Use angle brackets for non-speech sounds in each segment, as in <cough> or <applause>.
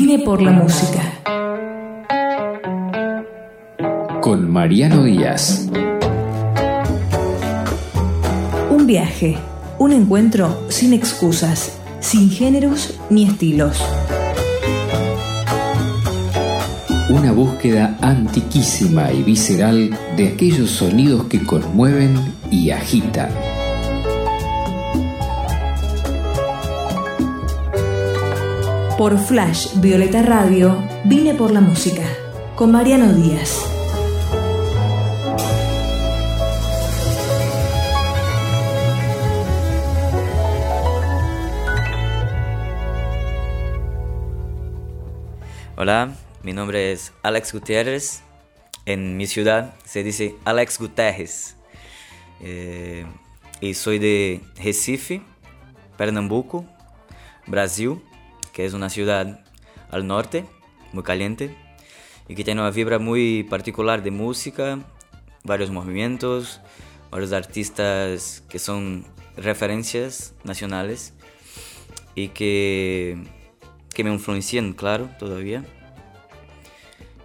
Vine por la música. Con Mariano Díaz. Un viaje, un encuentro sin excusas, sin géneros ni estilos. Una búsqueda antiquísima y visceral de aquellos sonidos que conmueven y agitan. Por Flash Violeta Radio, vine por la música, con Mariano Díaz. Hola, mi nombre es Alex Gutiérrez. En mi ciudad se dice Alex Guterres. Eh, y soy de Recife, Pernambuco, Brasil, que es una ciudad al norte, muy caliente, y que tiene una vibra muy particular de música, varios movimientos, varios artistas que son referencias nacionales y que, que me influencian, claro, todavía.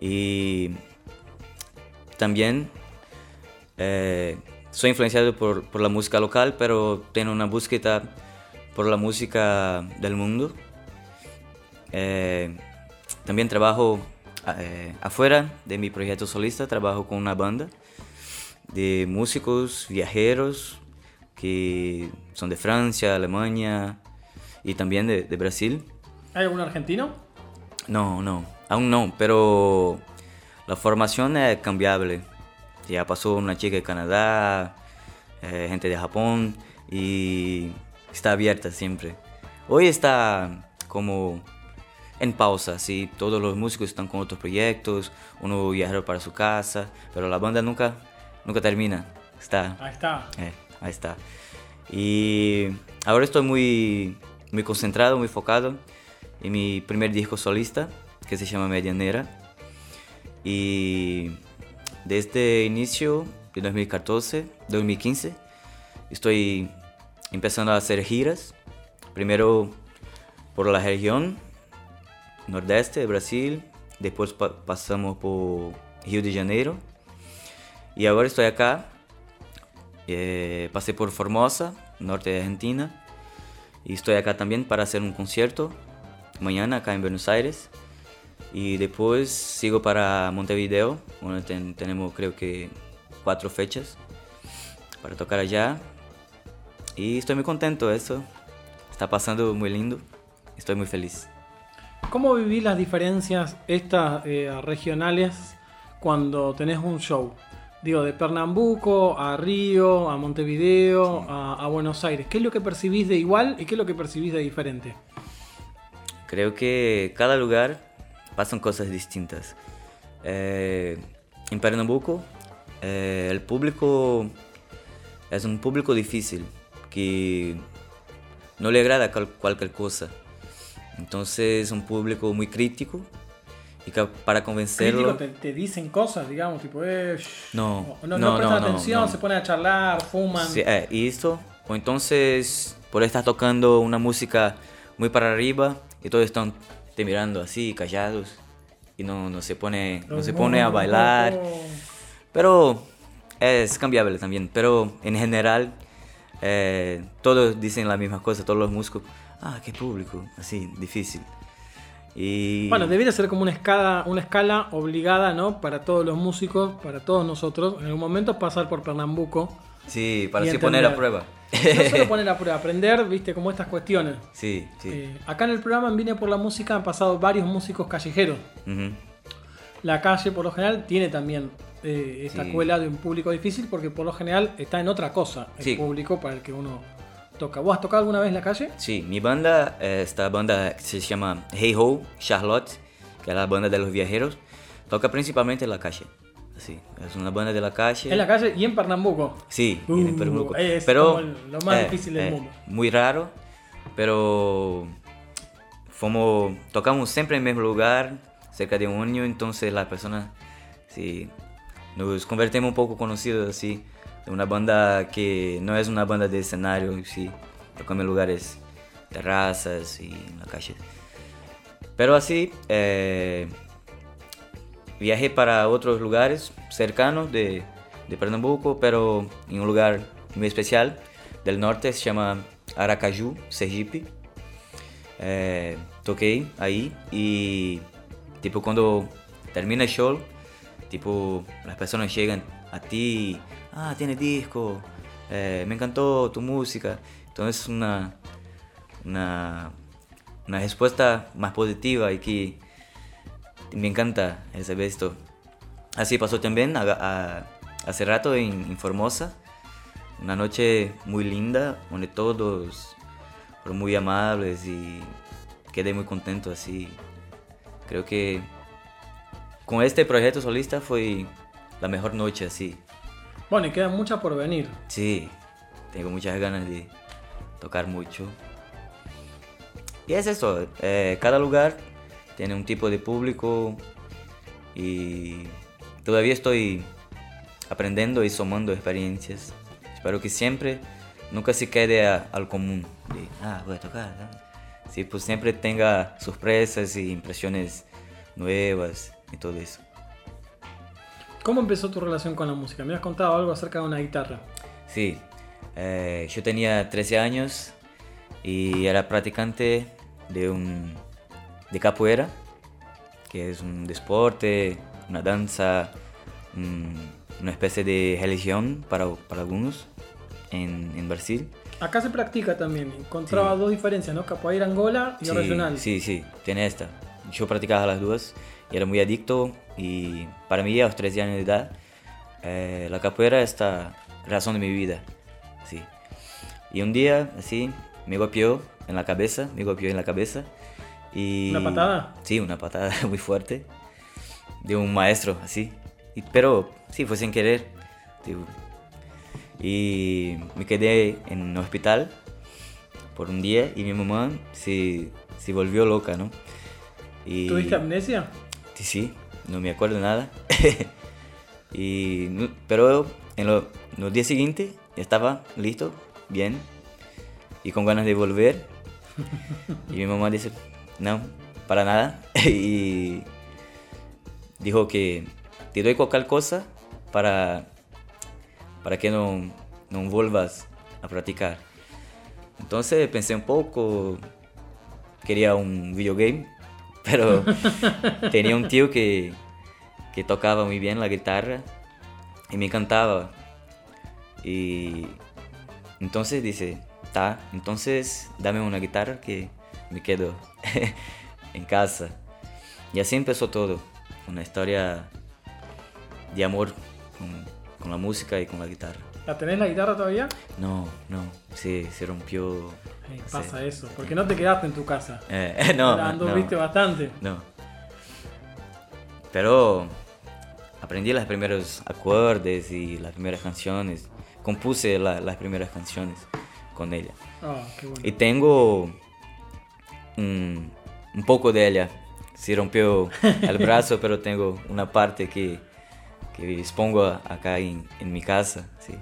Y también eh, soy influenciado por, por, la música local, pero tengo una búsqueda por la música del mundo. Eh, también trabajo eh, afuera de mi proyecto solista, trabajo con una banda de músicos viajeros que son de Francia, Alemania y también de, de Brasil. ¿Hay algún argentino? No, no, aún no, pero la formación es cambiable. Ya pasó una chica de Canadá, eh, gente de Japón y está abierta siempre. Hoy está como en pausa, sí, todos los músicos están con otros proyectos, uno viaja para su casa, pero la banda nunca, nunca termina. Está. Ahí está. Eh, ahí está. Y ahora estoy muy, muy concentrado, muy enfocado en mi primer disco solista, que se llama Medianera. Y desde inicio de 2014, 2015, estoy empezando a hacer giras. Primero por la región nordeste de Brasil, después pa pasamos por Rio de Janeiro. Y ahora estoy acá. Eh, pasé por Formosa, norte de Argentina. Y estoy acá también para hacer un concierto mañana acá en Buenos Aires. Y después sigo para Montevideo, donde ten, tenemos creo que cuatro fechas para tocar allá. Y estoy muy contento, eso está pasando muy lindo, estoy muy feliz. ¿Cómo vivís las diferencias estas eh, regionales cuando tenés un show? Digo, de Pernambuco a Río, a Montevideo, a, a Buenos Aires. ¿Qué es lo que percibís de igual y qué es lo que percibís de diferente? Creo que cada lugar pasan cosas distintas. Eh, en Pernambuco, eh, el público es un público difícil que no le agrada cual, cualquier cosa. Entonces es un público muy crítico y que para convencerlo... Crítico te, te, dicen cosas, digamos, tipo, eh, no, no, no, no, prestan no, atención, no. se ponen a charlar, fuman. Sí, eh, y esto, o entonces por estar tocando una música muy para arriba y todos están te mirando así, callados y no, no se pone, no se pone a bailar. Pero es cambiable también, pero en general eh, todos dicen la misma cosa, todos los músicos, ah, qué público, así, difícil. Y... Bueno, debería ser como una escala, una escala obligada, ¿no? Para todos los músicos, para todos nosotros, en algún momento pasar por Pernambuco. Sí, para así poner a prueba. No solo poner a <laughs> prueba, aprender, viste, como estas cuestiones. Sí, sí. Eh, acá en el programa en Vine por la Música han pasado varios músicos callejeros. Uh -huh. La calle, por lo general, tiene también eh, esta Sí. escuela de un público difícil porque por lo general está en otra cosa el Sí. público para el que uno toca. ¿Vos has tocado alguna vez en la calle? Sí, mi banda, eh, esta banda que se llama Hey Ho Charlotte, que es la banda de los viajeros, toca principalmente en la calle. Sí, es una banda de la calle. En la calle y en Pernambuco. Sí, y en Uh, Pernambuco. es pero como lo más difícil del mundo. Muy raro, pero fomos, tocamos siempre en el mismo lugar, cerca de un año, entonces las personas sí, nos convertimos un poco conocidos así, una banda que no es una banda de escenario, sí, tocamos en lugares, terrazas y en la calle. Pero así, eh, viajé para otros lugares cercanos de, de Pernambuco, pero en un lugar muy especial del norte, se llama Aracaju, Sergipe. Eh, toqué ahí y tipo cuando termina el show, tipo las personas llegan a ti, ah, tiene disco, eh, me encantó tu música. Entonces una, una, respuesta más positiva y que me encanta saber esto. Así pasó también a- hace rato en, en Formosa, una noche muy linda, donde todos fueron muy amables y quedé muy contento así. Creo que con este proyecto solista fue la mejor noche así. Bueno, y quedan muchas por venir. Sí, tengo muchas ganas de tocar mucho. Y es eso, eh, cada lugar tiene un tipo de público y todavía estoy aprendiendo y sumando experiencias. Espero que siempre nunca se quede al común de, ah, voy a tocar. ¿no? Sí, pues siempre tenga sorpresas y impresiones nuevas y todo eso. ¿Cómo empezó tu relación con la música? Me has contado algo acerca de una guitarra. Sí, eh, yo tenía 13 años y era practicante de un de capoeira, que es un deporte, una danza, mm, una especie de religión para, para algunos en, en Brasil. Acá se practica también. Encontraba Sí. dos diferencias, ¿no? Capoeira Angola y Sí, regional. Sí, sí, tiene esta. Yo practicaba las dos y era muy adicto y para mí a los 13 años de edad eh, la capoeira es la razón de mi vida. Sí. Y un día, así, me golpeó en la cabeza, me golpeó en la cabeza y... ¿Una patada? Sí, una patada <laughs> muy fuerte de un maestro, así. Y- pero sí, fue sin querer. tipo. Y me quedé en un hospital por un día y mi mamá se, se volvió loca, ¿no? Y, ¿Tuviste amnesia? Sí, no me acuerdo nada. <laughs> y, no- pero en, lo- en los días siguientes estaba listo, bien, y con ganas de volver. y mi mamá dice, no, para nada. <laughs> y dijo que te doy cualquier cosa para, para que no, no vuelvas a practicar. Entonces pensé un poco, quería un videogame, <laughs> pero tenía un tío que, que tocaba muy bien la guitarra y me encantaba. Y entonces dice, ta, entonces dame una guitarra que me quedo <laughs> en casa. Y así empezó todo, una historia de amor con, con la música y con la guitarra. ¿La tenés la guitarra todavía? No, no, sí, se rompió. Eh, sí. pasa eso, porque no te quedaste en tu casa. <laughs> Eh, no, La no, anduviste bastante. no. Pero aprendí los primeros acordes y las primeras canciones. Compuse la- las primeras canciones con ella. Ah, qué bueno. Y tengo un, un poco de ella. Se rompió <laughs> el brazo, pero tengo una parte que, que expongo acá en, en mi casa. Sí.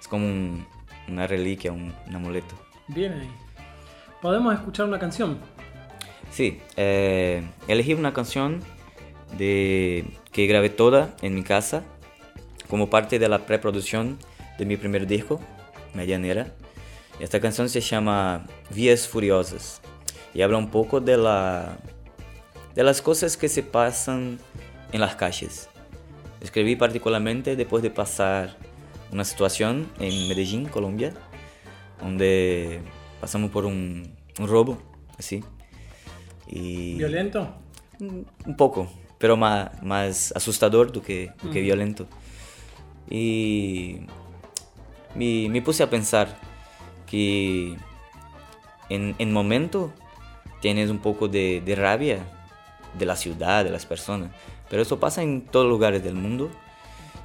Es como un- una reliquia, un, un amuleto. Bien. Podemos escuchar una canción. Sí, eh, elegí una canción de, que grabé toda en mi casa como parte de la preproducción de mi primer disco, Medianera. Esta canción se llama Vías Furiosas y habla un poco de, de las cosas que se pasan en las calles. Escribí particularmente después de pasar una situación en Medellín, Colombia, donde pasamos por un, un robo, así. Y ¿Violento? un poco, pero más, más asustador do que, do que violento. Y me, me puse a pensar que en, en momento tienes un poco de, de rabia de la ciudad, de las personas, pero eso pasa en todos lugares del mundo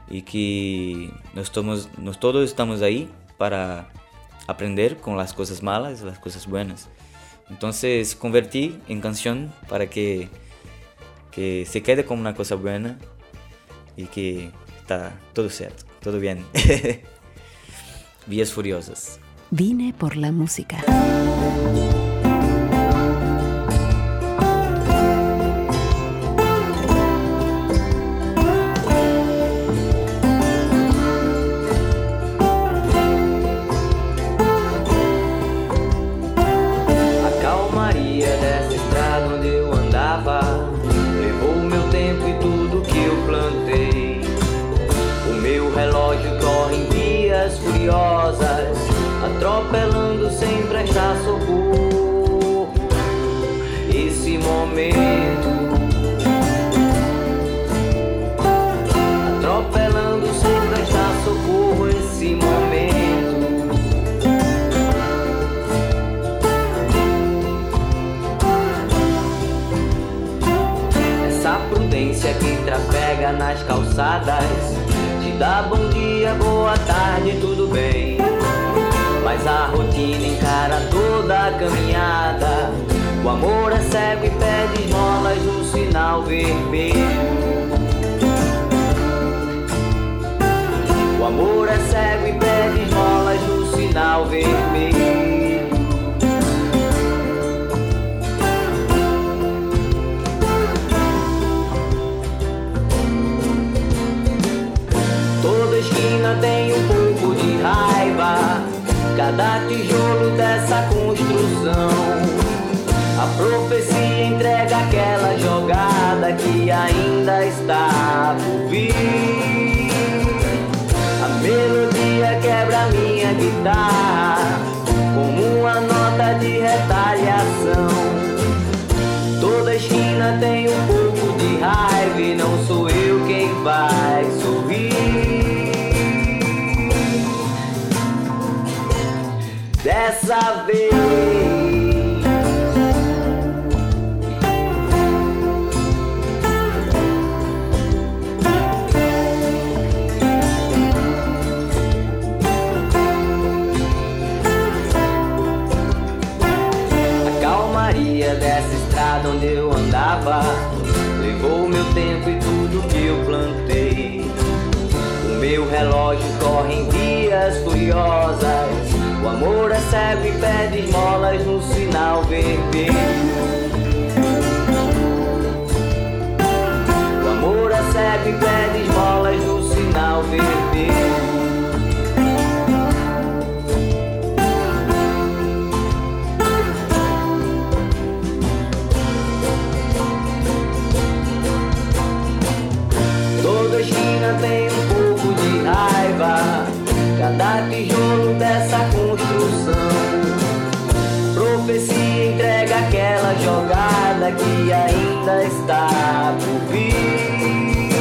y que nos, tomos, nos todos estamos ahí para aprender con las cosas malas las cosas buenas. Entonces convertí en canción para que, que se quede como una cosa buena y que está todo cierto, todo bien. <laughs> Vías Furiosas. Vine por la música. nas calçadas, te dá bom dia, boa tarde, tudo bem. Mas a rotina encara toda a caminhada. O amor é cego e pede esmolas no sinal vermelho. O amor é cego e pede esmolas no sinal vermelho. ainda tem um pouco de raiva. Cada tijolo dessa construção. A profecia entrega aquela jogada que ainda está Levou meu tempo e tudo que eu plantei. O meu relógio corre em dias furiosas. O amor é cego e pede esmolas no sinal vermelho. O amor é cego e pede esmolas no sinal vermelho. jogada que ainda está por vir.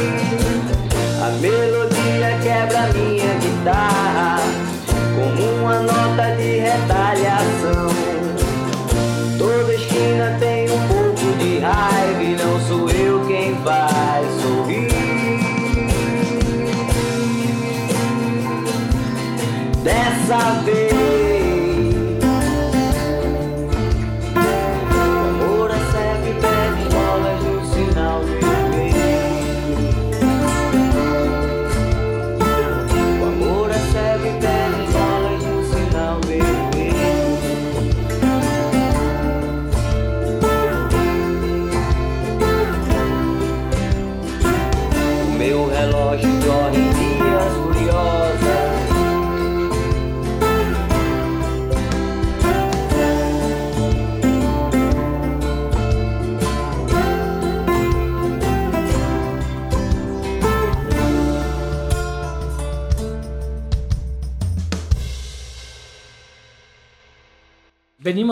A melodia quebra minha guitarra como uma nota de retaliação. Toda esquina tem um pouco de raiva e não sou eu quem vai sorrir. Dessa vez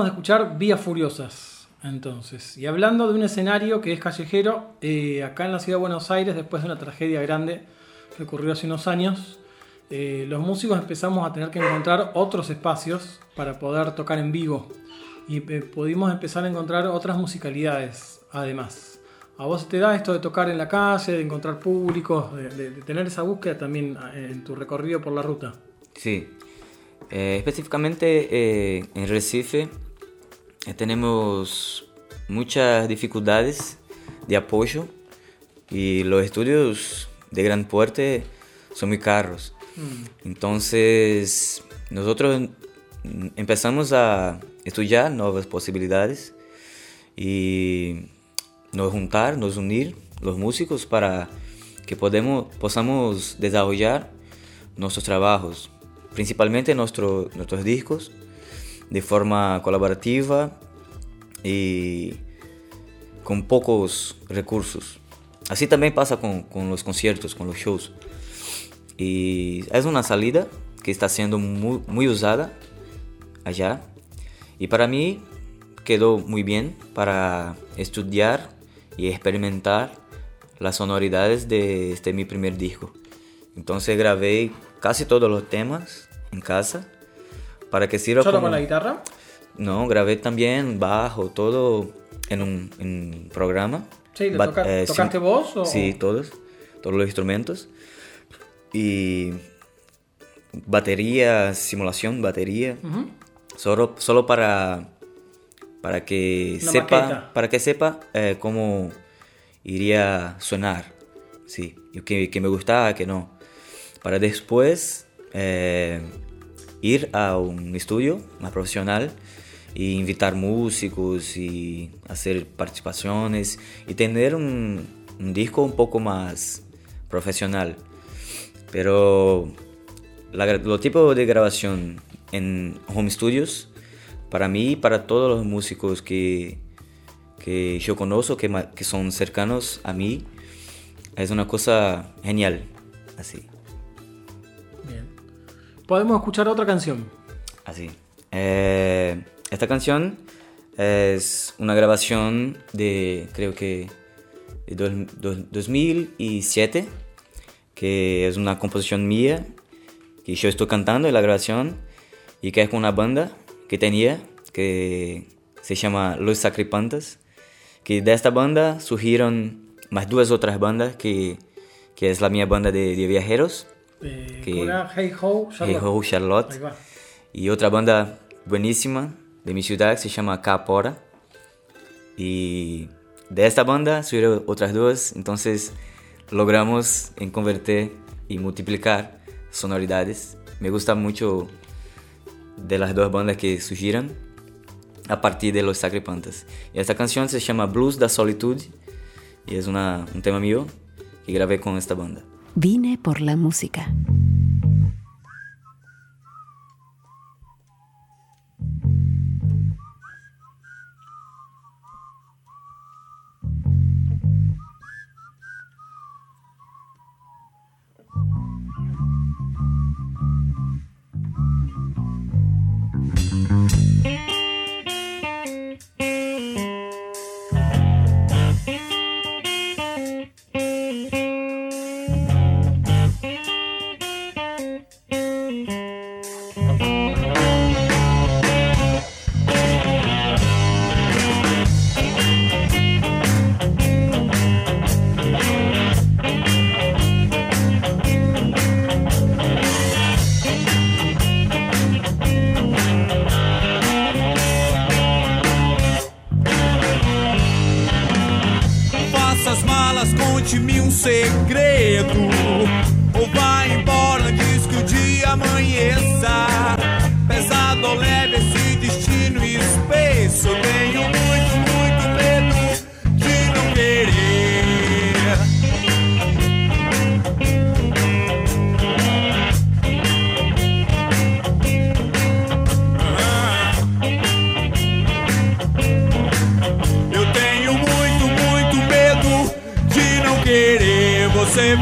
De escuchar Vías Furiosas, entonces. Y hablando de un escenario que es callejero, eh, acá en la ciudad de Buenos Aires, después de una tragedia grande que ocurrió hace unos años, eh, los músicos empezamos a tener que encontrar otros espacios para poder tocar en vivo y eh, pudimos empezar a encontrar otras musicalidades además. ¿A vos te da esto de tocar en la calle, de encontrar públicos, de, tener esa búsqueda también eh, en tu recorrido por la ruta? Sí. Específicamente en Recife tenemos muchas dificultades de apoyo y los estudios de gran porte son muy caros. Entonces nosotros mm, empezamos a estudiar nuevas posibilidades y nos juntar, nos unir los músicos para que podemos, podamos desarrollar nuestros trabajos, principalmente nuestro- nuestros discos, de forma colaborativa y con pocos recursos. Así también pasa con, con los conciertos, con los shows. Y es una salida que está siendo muy, muy usada allá. Y para mí quedó muy bien para estudiar y experimentar las sonoridades de este mi primer disco. Entonces grabé casi todos los temas en casa para que sirva ¿Solo como... con la guitarra? No, grabé también bajo, todo en un, en un programa. Sí, ¿lo Ba- toca- eh, tocaste vos o- Sí, todos, todos los instrumentos. Y batería, simulación, batería. Solo, solo para, para que Una sepa, maqueta. para que sepa eh, cómo iría a sonar. Sí, y que, que me gustaba, que no. Para después eh, ir a un estudio más profesional y invitar músicos y hacer participaciones y tener un, disco un poco más profesional. Pero la lo tipo de grabación en home studios, para mí y para todos los músicos que, que yo conozco, que, que son cercanos a mí, es una cosa genial. Así. Podemos escuchar otra canción. así. Eh, esta canción es una grabación de, creo que, de dos- dos- 2007, que es una composición mía, que yo estoy cantando en la grabación, y que es con una banda que tenía, que se llama Los Sacripantas, que de esta banda surgieron más dos otras bandas, que, que es la mía banda de, de viajeros, Eh, Que-. Hey Ho, Charlotte. Hey Ho Charlotte, y otra banda buenísima de mi ciudad que se llama Capora. Y de esta banda surgieron otras dos, entonces logramos en convertir y multiplicar sonoridades. Me gusta mucho de las dos bandas que surgieron a partir de Los Sacripantas. Y esta canción se llama Blues da Solitude y es una, un tema mío que grabé con esta banda. Vine por la música.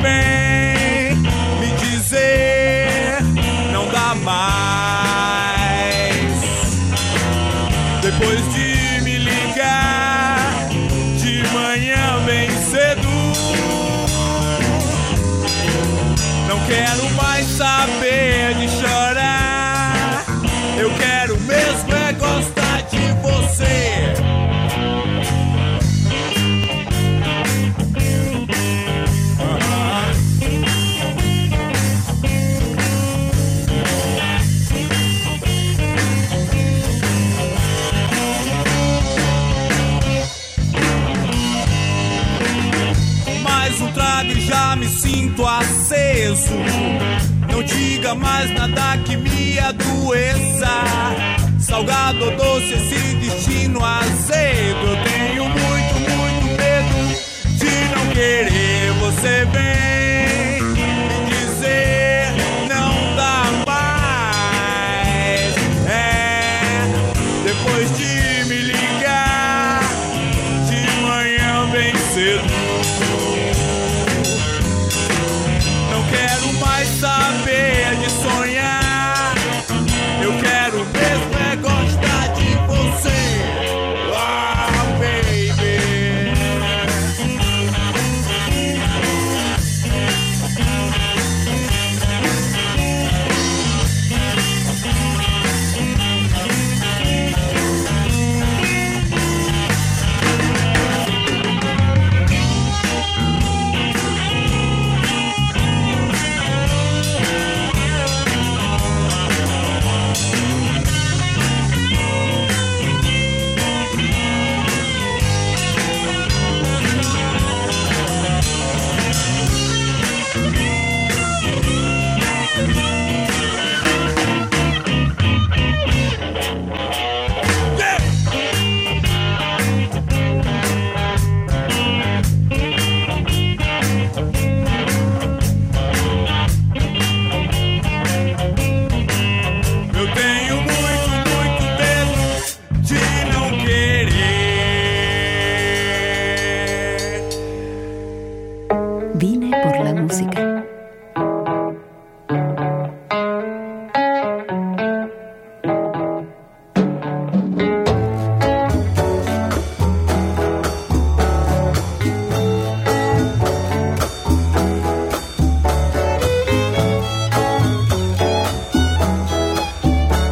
Querer. mais nada que me adoeça. Salgado ou doce, esse destino azedo.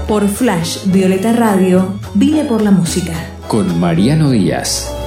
Por Flash Violeta Radio, vine por la música. Con Mariano Díaz.